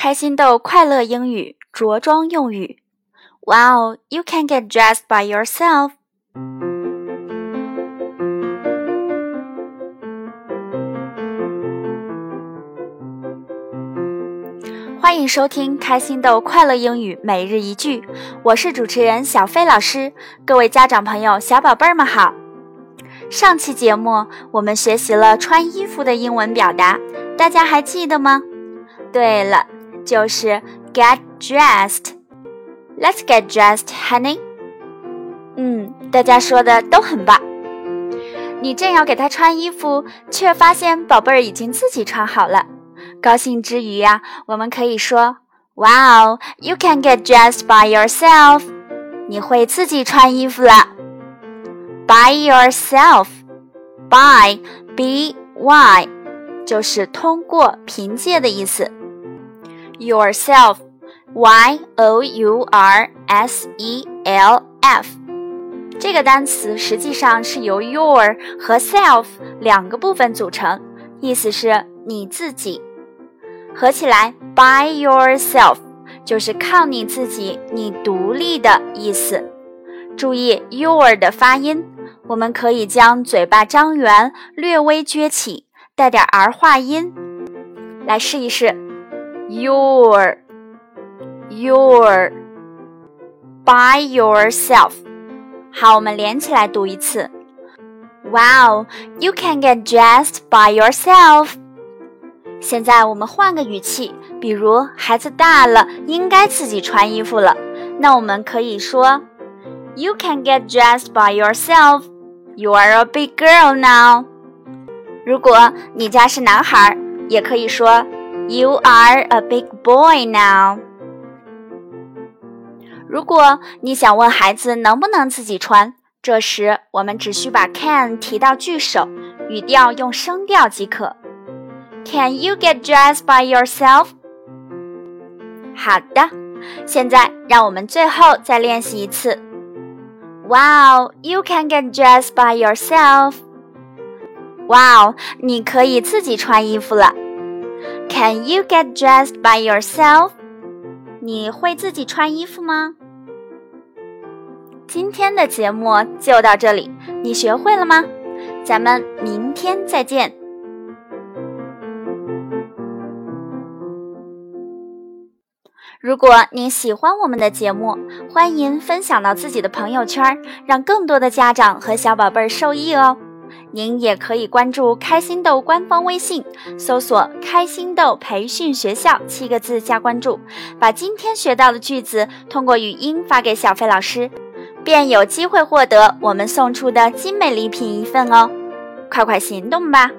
开心豆快乐英语着装用语。Wow, you can get dressed by yourself. 欢迎收听开心豆快乐英语每日一句，我是主持人小飞老师。各位家长朋友、小宝贝们好。上期节目我们学习了穿衣服的英文表达，大家还记得吗？对了，就是 get dressed。Let's get dressed, honey。嗯，大家说的都很棒。你正要给他穿衣服，却发现宝贝儿已经自己穿好了。高兴之余呀，我们可以说：“Wow, you can get dressed by yourself。”你会自己穿衣服了。By yourself, by b y 就是通过、凭借的意思。 Yourself, y o u r s e l f 这个单词实际上是由 your 和 self 两个部分组成，意思是你自己。合起来，by yourself 就是靠你自己，你独立的意思。注意 your 的发音，我们可以将嘴巴张圆，略微撅起，带点儿化音。来试一试 ，your，your，by yourself。好，我们连起来读一次。Wow, you can get dressed by yourself. 现在我们换个语气，比如孩子大了，应该自己穿衣服了。那我们可以说：“You can get dressed by yourself. You are a big girl now.” 如果你家是男孩，也可以说 ：“You are a big boy now.” 如果你想问孩子能不能自己穿，这时我们只需把 can 提到句首，语调用声调即可。Can you get dressed by yourself？好的，现在让我们最后再练习一次。Wow, you can get dressed by yourself. Wow，你可以自己穿衣服了。 Can you get dressed by yourself？你会自己穿衣服吗？今天的节目就到这里，你学会了吗？咱们明天再见。如果您喜欢我们的节目，欢迎分享到自己的朋友圈，让更多的家长和小宝贝儿受益哦。您也可以关注开心豆官方微信，搜索“开心豆培训学校”七个字加关注，把今天学到的句子通过语音发给小飞老师，便有机会获得我们送出的精美礼品一份哦。快快行动吧！